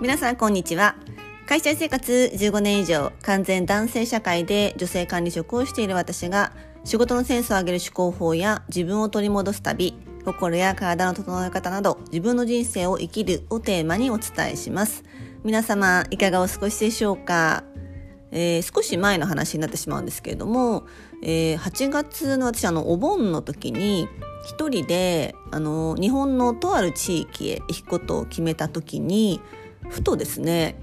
皆さんこんにちは。会社生活15年以上完全男性社会で女性管理職をしている私が仕事のセンスを上げる思考法や自分を取り戻す旅心や体の整え方など自分の人生を生きるをテーマにお伝えします。皆様いかがお過ごしでしょうか？えー、少し前の話になってしまうんですけれども、えー、8月の私あのお盆の時に一人であの日本のとある地域へ行くことを決めた時にふとですね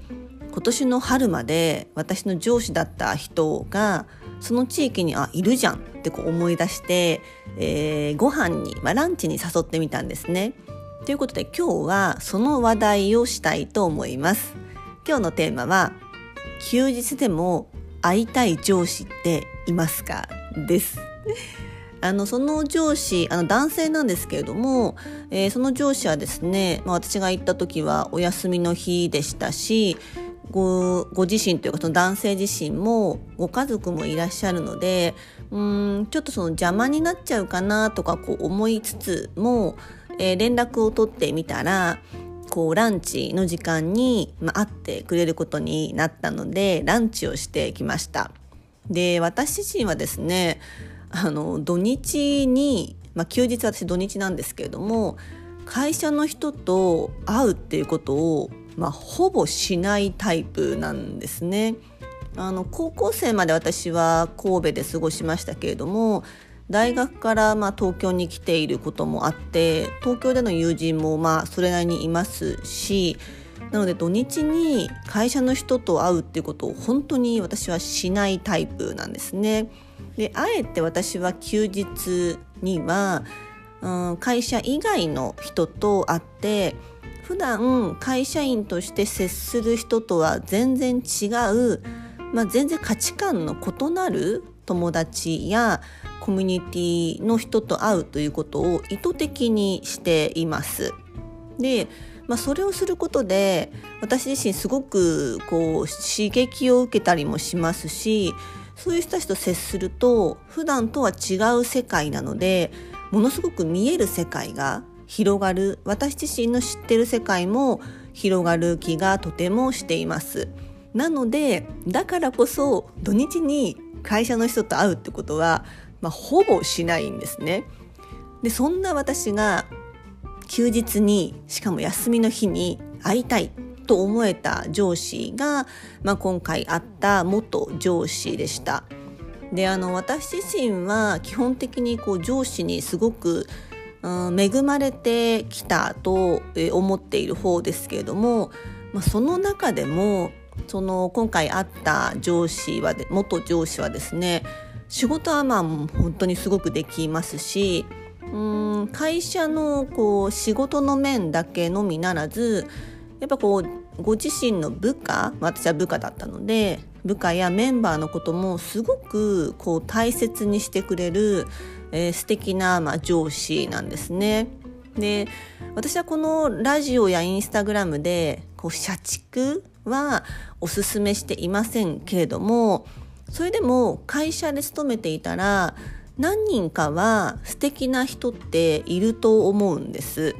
今年の春まで私の上司だった人がその地域にあいるじゃんってこう思い出して、えー、ご飯に、まあ、ランチに誘ってみたんですね。ということで今日はその話題をしたいと思います。今日のテーマは休日でも会いたい上司っていますか？ですあのその上司あの男性なんですけれども、えー、その上司はですね、まあ、私が行った時はお休みの日でしたしごご自身というかその男性自身もご家族もいらっしゃるのでうんちょっとその邪魔になっちゃうかなとかこう思いつつも、えー、連絡を取ってみたらこうランチの時間に、まあ、会ってくれることになったのでランチをしてきました。で私自身はですねあの土日に、まあ、休日私土日なんですけれども会社の人と会うっていうことを、まあ、ほぼしないタイプなんですね。あの高校生まで私は神戸で過ごしましたけれども大学からまあ東京に来ていることもあって東京での友人もまあそれなりにいますしなので土日に会社の人と会うっていうことを本当に私はしないタイプなんですね。であえて私は休日には、うん、会社以外の人と会って普段会社員として接する人とは全然違う、まあ、全然価値観の異なる友達やコミュニティの人と会うということを意図的にしています。で、まあ、それをすることで私自身すごくこう刺激を受けたりもしますしそういう人たちと接すると普段とは違う世界なのでものすごく見える世界が広がる。私自身の知ってる世界も広がる気がとてもしています。なのでだからこそ土日に会社の人と会うってことは、まあ、ほぼしないんですね。でそんな私が休日にしかも休みの日に会いたいと思えた上司が、まあ、今回会った元上司でした。であの私自身は基本的にこう上司にすごく、うん、恵まれてきたと思っている方ですけれども、まあ、その中でもその今回会った上司は元上司はですね仕事はまあ本当にすごくできますしうん会社のこう仕事の面だけのみならずやっぱこうご自身の部下私は部下だったので部下やメンバーのこともすごくこう大切にしてくれる、えー、素敵なまあ上司なんですね。で私はこのラジオやインスタグラムでこう社畜はおすすめしていませんけれどもそれでも会社で勤めていたら何人かは素敵な人っていると思うんです。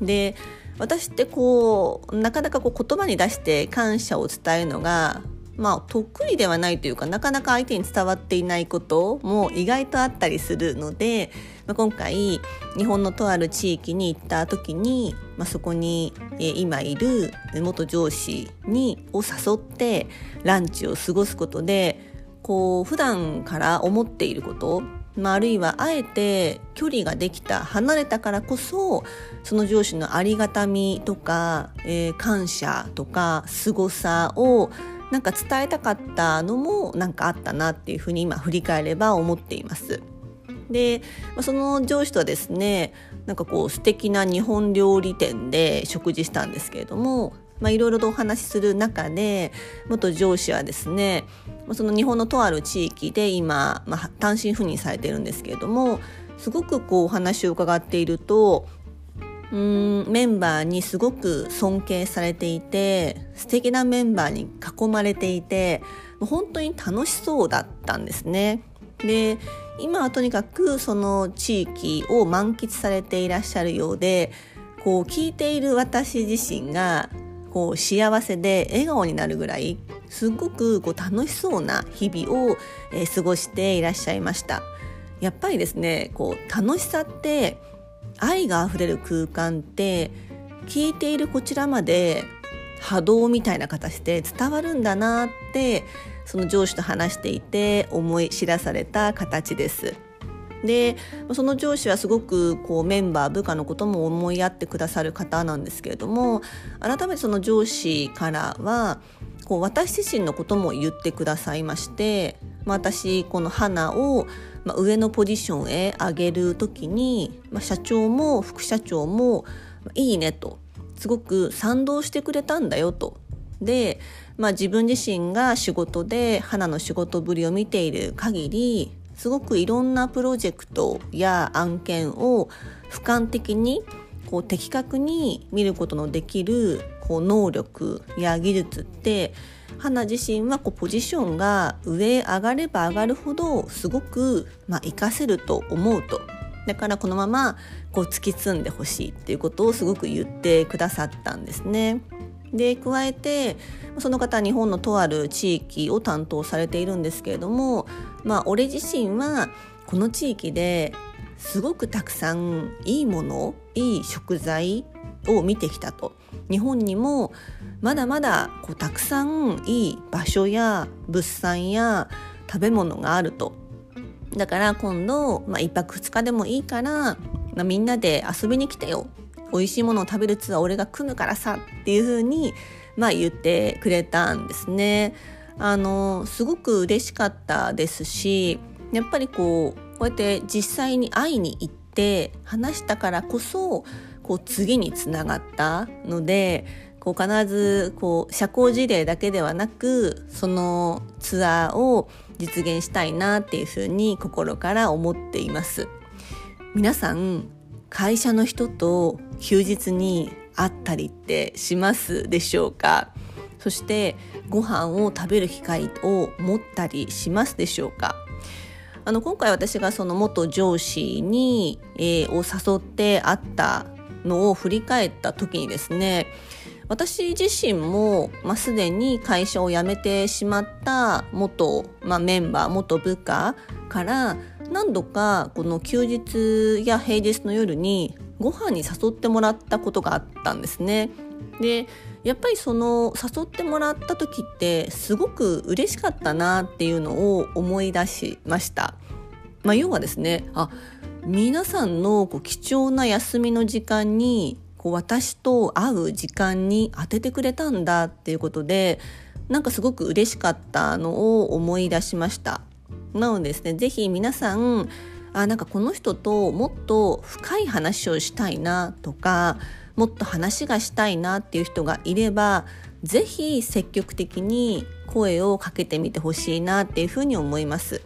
で私ってこうなかなかこう言葉に出して感謝を伝えるのがまあ得意ではないというかなかなか相手に伝わっていないことも意外とあったりするので、まあ、今回日本のとある地域に行った時に、まあ、そこに、今いる元上司にを誘ってランチを過ごすことでこう普段から思っていることまあ、あるいはあえて距離ができた離れたからこそその上司のありがたみとか、えー、感謝とか凄さをなんか伝えたかったのもなんかあったなっていうふうに今振り返れば思っています。で、その上司とはですねなんかこう素敵な日本料理店で食事したんですけれどもまあ、いろいろとお話しする中で元上司はですねその日本のとある地域で今、まあ、単身赴任されてるんですけれどもすごくこうお話を伺っているとうんメンバーにすごく尊敬されていて素敵なメンバーに囲まれていて本当に楽しそうだったんですね。で今はとにかくその地域を満喫されていらっしゃるようでこう聞いている私自身がこう幸せで笑顔になるぐらいすごくこう楽しそうな日々を、えー、過ごしていらっしゃいましたやっぱりですねこう楽しさって愛があふれる空間って聞いているこちらまで波動みたいな形で伝わるんだなってその上司と話していて思い知らされた形です。でその上司はすごくこうメンバー部下のことも思いやってくださる方なんですけれども改めてその上司からはこう私自身のことも言ってくださいまして、まあ、私この花を、上のポジションへ上げる時に、まあ、社長も副社長も「いいね」とすごく賛同してくれたんだよと。で、まあ、自分自身が仕事で花の仕事ぶりを見ている限りすごくいろんなプロジェクトや案件を俯瞰的にこう的確に見ることのできるこう能力や技術って花自身はこうポジションが上上がれば上がるほどすごくまあ活かせると思うとだからこのままこう突き進んでほしいっていうことをすごく言ってくださったんですね。で加えてその方日本のとある地域を担当されているんですけれどもまあ俺自身はこの地域ですごくたくさんいいものいい食材を見てきたと。日本にもまだまだこうたくさんいい場所や物産や食べ物があると。だから今度、まあ、1泊2日でもいいから、まあ、みんなで遊びに来てよ。美味しいものを食べるツアー俺が組むからさっていう風にまあ言ってくれたんですね。あのすごく嬉しかったですしやっぱりこうこうやって実際に会いに行って話したからこそこう次につながったのでこう必ずこう社交辞令だけではなくそのツアーを実現したいなっていうふうに心から思っています。皆さん会社の人と休日に会ったりってしますでしょうか？そしてご飯を食べる機会を持ったりしますでしょうか？あの今回私がその元上司に、えー、を誘って会ったのを振り返った時にですね私自身も、まあ、すでに会社を辞めてしまった元、まあ、メンバー元部下から何度かこの休日や平日の夜にご飯に誘ってもらったことがあったんですね。でやっぱりその誘ってもらった時ってすごく嬉しかったなっていうのを思い出しました。まあ、要はですねあ皆さんのこう貴重な休みの時間にこう私と会う時間に当ててくれたんだっていうことでなんかすごく嬉しかったのを思い出しましたなのでですね是非皆さんあなんかこの人ともっと深い話をしたいなとかもっと話がしたいなっていう人がいれば是非積極的に声をかけてみてほしいなっていうふうに思います。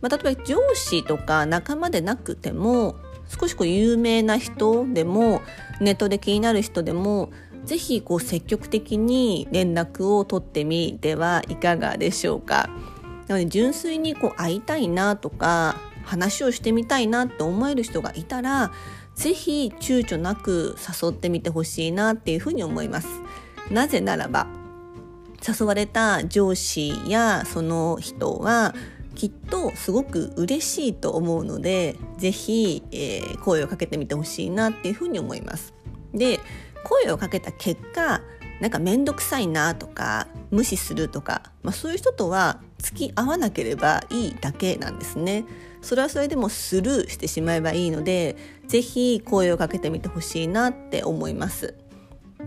まあ、例えば上司とか仲間でなくても少しこう有名な人でもネットで気になる人でもぜひこう積極的に連絡を取ってみてはいかがでしょうか。なので純粋にこう会いたいなとか話をしてみたいなって思える人がいたらぜひ躊躇なく誘ってみてほしいなっていうふうに思います。なぜならば誘われた上司やその人はきっとすごく嬉しいと思うので是非、えー、声をかけてみてほしいなっていうふうに思います。で声をかけた結果なんか面倒くさいなとか無視するとか、まあ、そういう人とは付き合わなければいいだけなんですね。それはそれでもスルーしてしまえばいいので是非声をかけてみてほしいなって思います。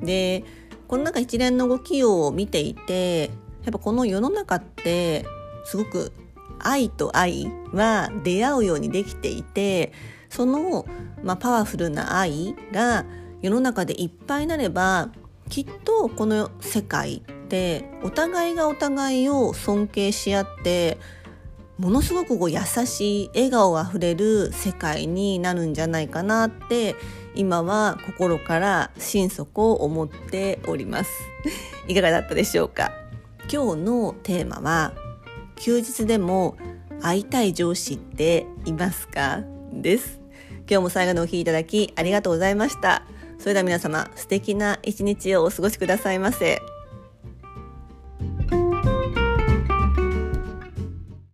でこの中一連の動きを見ていてやっぱこの世の中ってすごく愛と愛は出会うようにできていてその、まあ、パワフルな愛が世の中でいっぱいなればきっとこの世界ってお互いがお互いを尊敬し合ってものすごくこう優しい笑顔あふれる世界になるんじゃないかなって今は心から心底思っております。いかがだったでしょうか？今日のテーマは休日でも会いたい上司っていますか？です。今日も最後のお聴きいただきありがとうございました。それでは皆様素敵な一日をお過ごしくださいませ。